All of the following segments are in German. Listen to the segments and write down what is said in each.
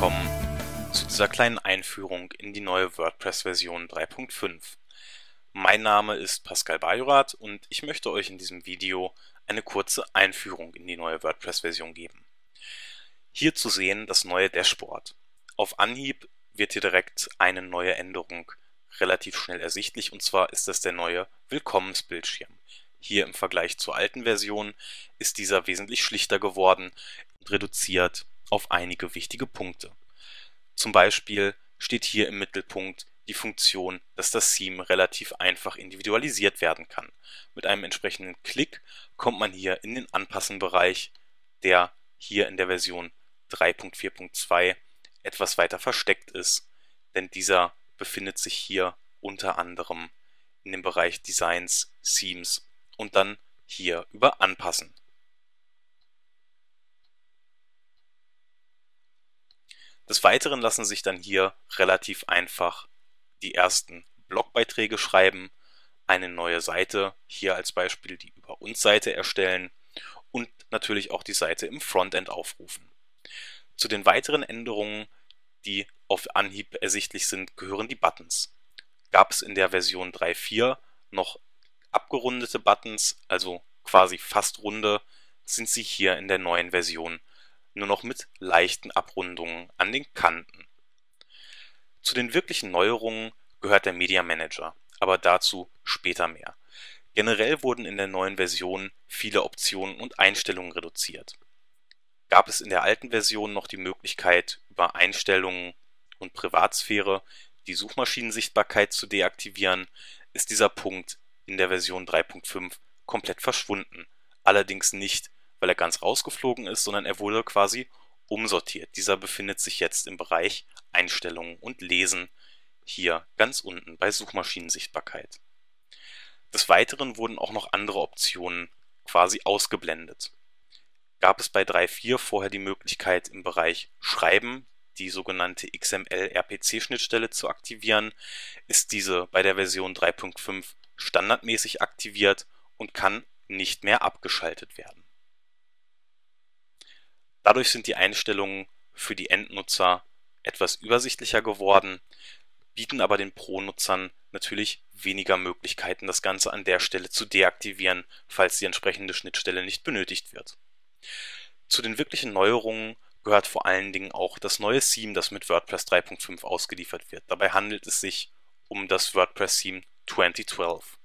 willkommen zu dieser kleinen Einführung in die neue WordPress-Version 3.5. Mein Name ist Pascal Bajorath und ich möchte euch in diesem Video eine kurze Einführung in die neue WordPress-Version geben. Hier zu sehen das neue Dashboard. Auf Anhieb wird hier direkt eine neue Änderung relativ schnell ersichtlich und zwar ist das der neue Willkommensbildschirm. Hier im Vergleich zur alten Version ist dieser wesentlich schlichter geworden und reduziert auf einige wichtige Punkte. Zum Beispiel steht hier im Mittelpunkt die Funktion, dass das Theme relativ einfach individualisiert werden kann. Mit einem entsprechenden Klick kommt man hier in den Anpassen-Bereich, der hier in der Version 3.4.2 etwas weiter versteckt ist, denn dieser befindet sich hier unter anderem in dem Bereich Designs, Themes und dann hier über Anpassen. Des Weiteren lassen sich dann hier relativ einfach die ersten Blogbeiträge schreiben, eine neue Seite, hier als Beispiel die Über uns Seite erstellen und natürlich auch die Seite im Frontend aufrufen. Zu den weiteren Änderungen, die auf Anhieb ersichtlich sind, gehören die Buttons. Gab es in der Version 3.4 noch abgerundete Buttons, also quasi fast runde, sind sie hier in der neuen Version nur noch mit leichten Abrundungen an den Kanten. Zu den wirklichen Neuerungen gehört der Media Manager, aber dazu später mehr. Generell wurden in der neuen Version viele Optionen und Einstellungen reduziert. Gab es in der alten Version noch die Möglichkeit, über Einstellungen und Privatsphäre die Suchmaschinensichtbarkeit zu deaktivieren, ist dieser Punkt in der Version 3.5 komplett verschwunden. Allerdings nicht weil er ganz rausgeflogen ist, sondern er wurde quasi umsortiert. Dieser befindet sich jetzt im Bereich Einstellungen und Lesen hier ganz unten bei Suchmaschinensichtbarkeit. Des Weiteren wurden auch noch andere Optionen quasi ausgeblendet. Gab es bei 3.4 vorher die Möglichkeit im Bereich Schreiben die sogenannte XML-RPC-Schnittstelle zu aktivieren, ist diese bei der Version 3.5 standardmäßig aktiviert und kann nicht mehr abgeschaltet werden. Dadurch sind die Einstellungen für die Endnutzer etwas übersichtlicher geworden, bieten aber den Pro-Nutzern natürlich weniger Möglichkeiten, das Ganze an der Stelle zu deaktivieren, falls die entsprechende Schnittstelle nicht benötigt wird. Zu den wirklichen Neuerungen gehört vor allen Dingen auch das neue Theme, das mit WordPress 3.5 ausgeliefert wird. Dabei handelt es sich um das WordPress Theme 2012.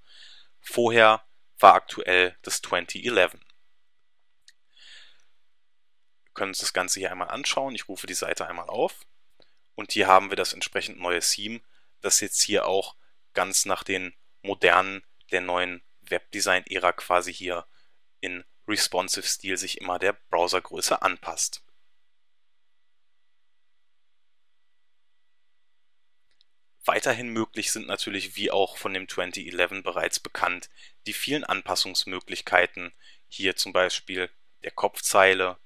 Vorher war aktuell das 2011 können uns das Ganze hier einmal anschauen. Ich rufe die Seite einmal auf und hier haben wir das entsprechend neue Theme, das jetzt hier auch ganz nach den modernen der neuen Webdesign-Ära quasi hier in responsive Stil sich immer der Browsergröße anpasst. Weiterhin möglich sind natürlich, wie auch von dem 2011 bereits bekannt, die vielen Anpassungsmöglichkeiten, hier zum Beispiel der Kopfzeile,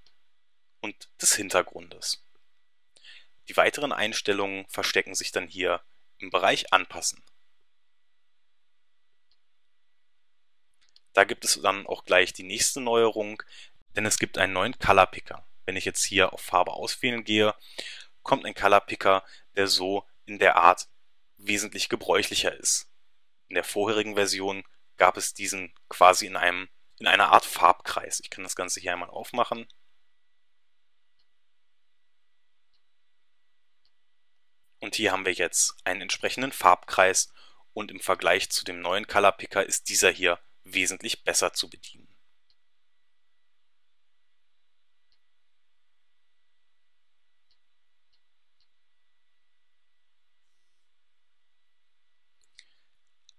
und des Hintergrundes. Die weiteren Einstellungen verstecken sich dann hier im Bereich Anpassen. Da gibt es dann auch gleich die nächste Neuerung, denn es gibt einen neuen Color Picker. Wenn ich jetzt hier auf Farbe auswählen gehe, kommt ein Color Picker, der so in der Art wesentlich gebräuchlicher ist. In der vorherigen Version gab es diesen quasi in einem in einer Art Farbkreis. Ich kann das Ganze hier einmal aufmachen. Und hier haben wir jetzt einen entsprechenden Farbkreis und im Vergleich zu dem neuen Color Picker ist dieser hier wesentlich besser zu bedienen.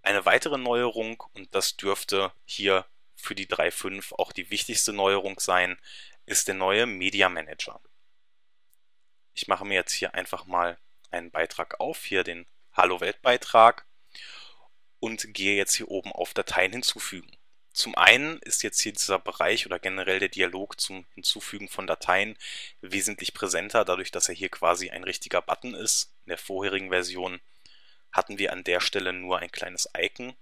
Eine weitere Neuerung, und das dürfte hier für die 3.5 auch die wichtigste Neuerung sein, ist der neue Media Manager. Ich mache mir jetzt hier einfach mal einen Beitrag auf, hier den Hallo Welt Beitrag und gehe jetzt hier oben auf Dateien hinzufügen. Zum einen ist jetzt hier dieser Bereich oder generell der Dialog zum Hinzufügen von Dateien wesentlich präsenter, dadurch, dass er hier quasi ein richtiger Button ist. In der vorherigen Version hatten wir an der Stelle nur ein kleines Icon.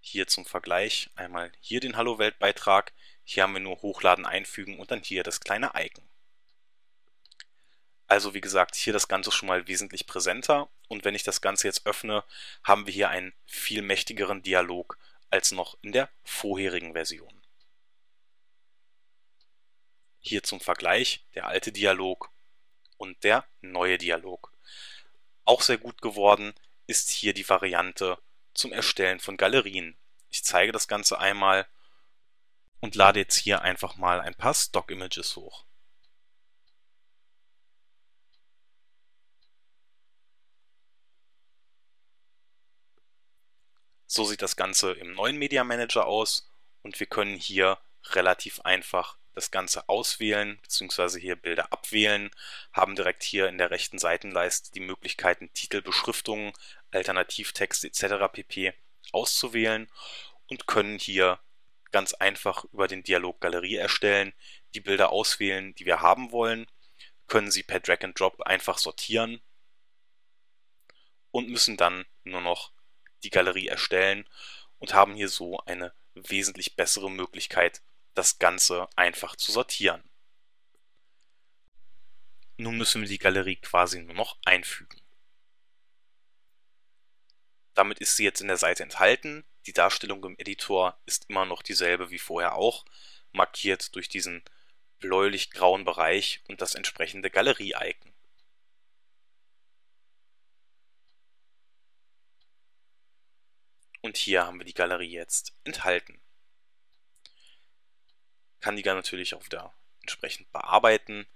Hier zum Vergleich einmal hier den Hallo Welt Beitrag, hier haben wir nur Hochladen einfügen und dann hier das kleine Icon. Also wie gesagt, hier das Ganze schon mal wesentlich präsenter und wenn ich das Ganze jetzt öffne, haben wir hier einen viel mächtigeren Dialog als noch in der vorherigen Version. Hier zum Vergleich der alte Dialog und der neue Dialog. Auch sehr gut geworden ist hier die Variante zum Erstellen von Galerien. Ich zeige das Ganze einmal und lade jetzt hier einfach mal ein paar Stock-Images hoch. So sieht das Ganze im neuen Media Manager aus und wir können hier relativ einfach das Ganze auswählen bzw. hier Bilder abwählen, haben direkt hier in der rechten Seitenleiste die Möglichkeiten Titel, Beschriftungen, Alternativtext etc. pp. auszuwählen und können hier ganz einfach über den Dialog Galerie erstellen, die Bilder auswählen, die wir haben wollen, können sie per Drag and Drop einfach sortieren und müssen dann nur noch die Galerie erstellen und haben hier so eine wesentlich bessere Möglichkeit, das Ganze einfach zu sortieren. Nun müssen wir die Galerie quasi nur noch einfügen. Damit ist sie jetzt in der Seite enthalten. Die Darstellung im Editor ist immer noch dieselbe wie vorher auch, markiert durch diesen bläulich-grauen Bereich und das entsprechende Galerie-Icon. Und hier haben wir die Galerie jetzt enthalten. Kann die dann natürlich auch wieder entsprechend bearbeiten,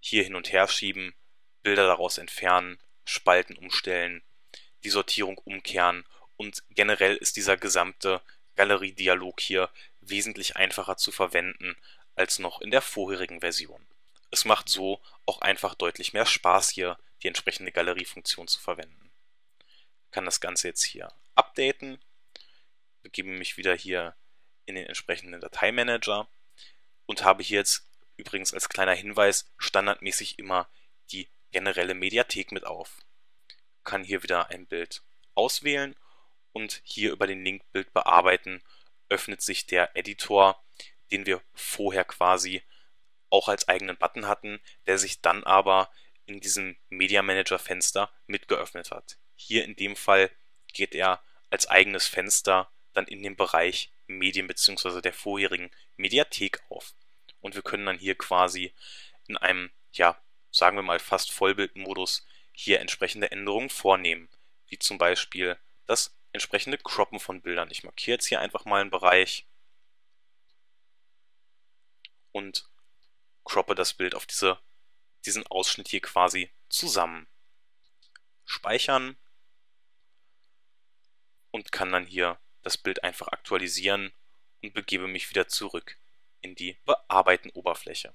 hier hin und her schieben, Bilder daraus entfernen, Spalten umstellen, die Sortierung umkehren und generell ist dieser gesamte Galerie-Dialog hier wesentlich einfacher zu verwenden als noch in der vorherigen Version. Es macht so auch einfach deutlich mehr Spaß hier, die entsprechende Galeriefunktion zu verwenden. Ich kann das Ganze jetzt hier updaten, begebe mich wieder hier in den entsprechenden Dateimanager und habe hier jetzt übrigens als kleiner Hinweis standardmäßig immer die generelle Mediathek mit auf. Kann hier wieder ein Bild auswählen und hier über den Link Bild bearbeiten öffnet sich der Editor, den wir vorher quasi auch als eigenen Button hatten, der sich dann aber in diesem Media Manager Fenster mitgeöffnet hat. Hier in dem Fall geht er als eigenes Fenster dann in den Bereich Medien bzw. der vorherigen Mediathek auf. Und wir können dann hier quasi in einem, ja, sagen wir mal fast Vollbildmodus hier entsprechende Änderungen vornehmen, wie zum Beispiel das entsprechende Croppen von Bildern. Ich markiere jetzt hier einfach mal einen Bereich und croppe das Bild auf diese, diesen Ausschnitt hier quasi zusammen. Speichern und kann dann hier das Bild einfach aktualisieren und begebe mich wieder zurück in die Bearbeiten-Oberfläche.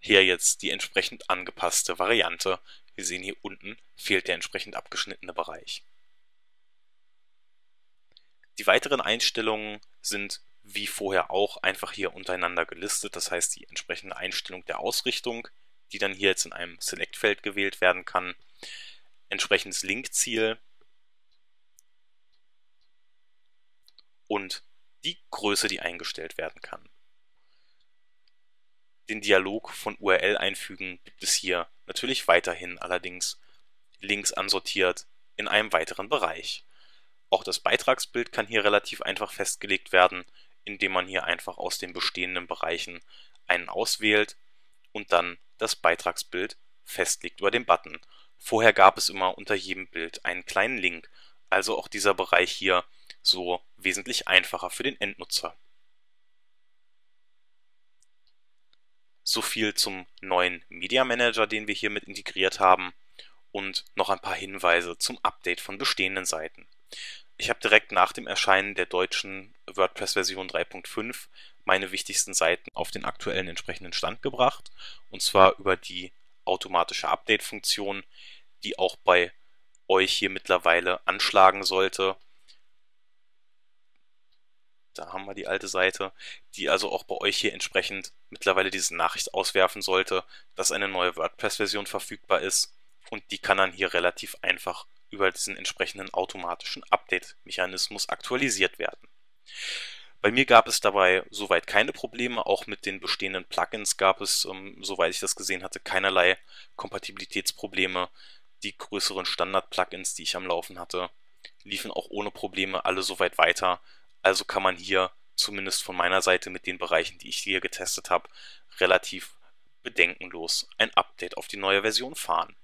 Hier jetzt die entsprechend angepasste Variante. Wir sehen hier unten fehlt der entsprechend abgeschnittene Bereich. Die weiteren Einstellungen sind wie vorher auch einfach hier untereinander gelistet. Das heißt, die entsprechende Einstellung der Ausrichtung, die dann hier jetzt in einem Select-Feld gewählt werden kann. Entsprechendes Linkziel und die Größe, die eingestellt werden kann. Den Dialog von URL einfügen gibt es hier natürlich weiterhin, allerdings links ansortiert in einem weiteren Bereich. Auch das Beitragsbild kann hier relativ einfach festgelegt werden indem man hier einfach aus den bestehenden Bereichen einen auswählt und dann das Beitragsbild festlegt über den Button. Vorher gab es immer unter jedem Bild einen kleinen Link, also auch dieser Bereich hier so wesentlich einfacher für den Endnutzer. So viel zum neuen Media Manager, den wir hier mit integriert haben und noch ein paar Hinweise zum Update von bestehenden Seiten. Ich habe direkt nach dem Erscheinen der deutschen WordPress-Version 3.5 meine wichtigsten Seiten auf den aktuellen entsprechenden Stand gebracht. Und zwar über die automatische Update-Funktion, die auch bei euch hier mittlerweile anschlagen sollte. Da haben wir die alte Seite, die also auch bei euch hier entsprechend mittlerweile diese Nachricht auswerfen sollte, dass eine neue WordPress-Version verfügbar ist. Und die kann dann hier relativ einfach über diesen entsprechenden automatischen Update-Mechanismus aktualisiert werden. Bei mir gab es dabei soweit keine Probleme, auch mit den bestehenden Plugins gab es, ähm, soweit ich das gesehen hatte, keinerlei Kompatibilitätsprobleme. Die größeren Standard-Plugins, die ich am Laufen hatte, liefen auch ohne Probleme alle soweit weiter. Also kann man hier zumindest von meiner Seite mit den Bereichen, die ich hier getestet habe, relativ bedenkenlos ein Update auf die neue Version fahren.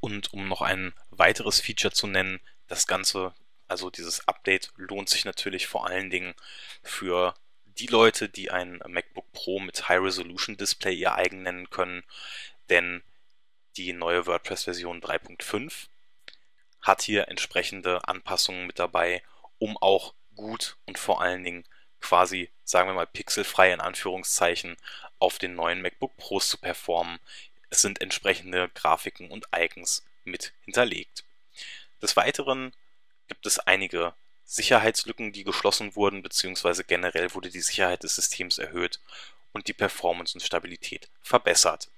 Und um noch ein weiteres Feature zu nennen, das Ganze also dieses Update lohnt sich natürlich vor allen Dingen für die Leute, die ein MacBook Pro mit High Resolution Display ihr eigen nennen können, denn die neue WordPress-Version 3.5 hat hier entsprechende Anpassungen mit dabei, um auch gut und vor allen Dingen quasi, sagen wir mal, pixelfrei in Anführungszeichen auf den neuen MacBook Pros zu performen. Es sind entsprechende Grafiken und Icons mit hinterlegt. Des Weiteren gibt es einige Sicherheitslücken, die geschlossen wurden, beziehungsweise generell wurde die Sicherheit des Systems erhöht und die Performance und Stabilität verbessert.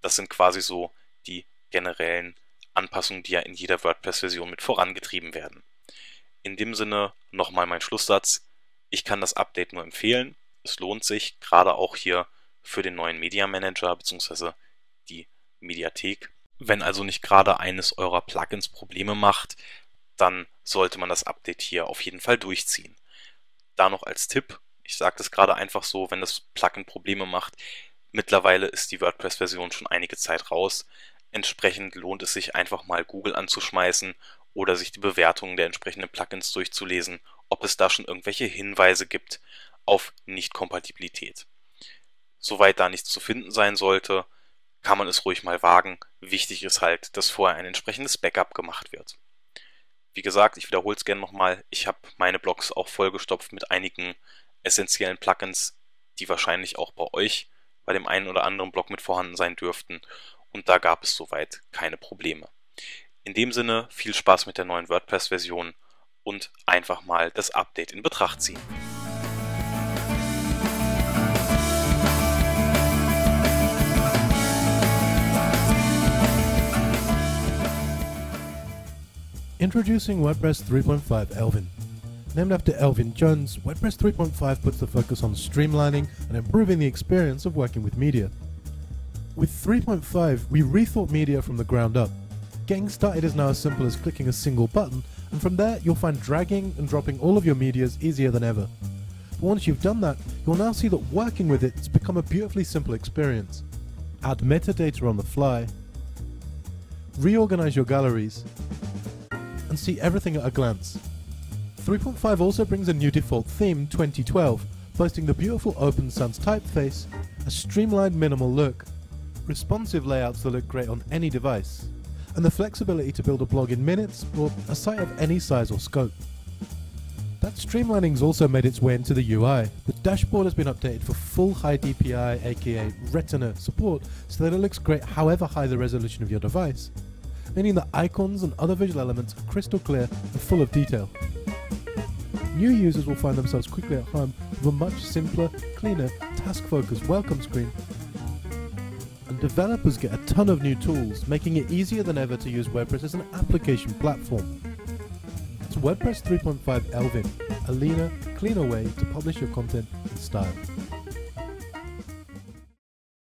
Das sind quasi so die generellen Anpassungen, die ja in jeder WordPress-Version mit vorangetrieben werden. In dem Sinne nochmal mein Schlusssatz. Ich kann das Update nur empfehlen. Es lohnt sich, gerade auch hier für den neuen Media Manager bzw. die Mediathek. Wenn also nicht gerade eines eurer Plugins Probleme macht, dann sollte man das Update hier auf jeden Fall durchziehen. Da noch als Tipp, ich sage das gerade einfach so, wenn das Plugin Probleme macht, mittlerweile ist die WordPress-Version schon einige Zeit raus. Entsprechend lohnt es sich einfach mal Google anzuschmeißen oder sich die Bewertungen der entsprechenden Plugins durchzulesen, ob es da schon irgendwelche Hinweise gibt auf Nicht-Kompatibilität. Soweit da nichts zu finden sein sollte, kann man es ruhig mal wagen. Wichtig ist halt, dass vorher ein entsprechendes Backup gemacht wird. Wie gesagt, ich wiederhole es gerne nochmal, ich habe meine Blogs auch vollgestopft mit einigen essentiellen Plugins, die wahrscheinlich auch bei euch bei dem einen oder anderen Blog mit vorhanden sein dürften und da gab es soweit keine Probleme. In dem Sinne viel Spaß mit der neuen WordPress-Version und einfach mal das Update in Betracht ziehen. Introducing WordPress 3.5 Elvin. Named after Elvin Jones, WordPress 3.5 puts the focus on streamlining and improving the experience of working with media. With 3.5, we rethought media from the ground up. Getting started is now as simple as clicking a single button, and from there you'll find dragging and dropping all of your medias easier than ever. But once you've done that, you'll now see that working with it has become a beautifully simple experience. Add metadata on the fly, reorganize your galleries, see everything at a glance. 3.5 also brings a new default theme 2012, boasting the beautiful Open Sans typeface, a streamlined minimal look, responsive layouts that look great on any device, and the flexibility to build a blog in minutes or a site of any size or scope. That streamlining's also made its way into the UI. The dashboard has been updated for full high DPI aka Retina support so that it looks great however high the resolution of your device meaning the icons and other visual elements are crystal clear and full of detail. New users will find themselves quickly at home with a much simpler, cleaner, task-focused welcome screen. And developers get a ton of new tools, making it easier than ever to use WordPress as an application platform. It's WordPress 3.5 Elvin, a leaner, cleaner way to publish your content in style.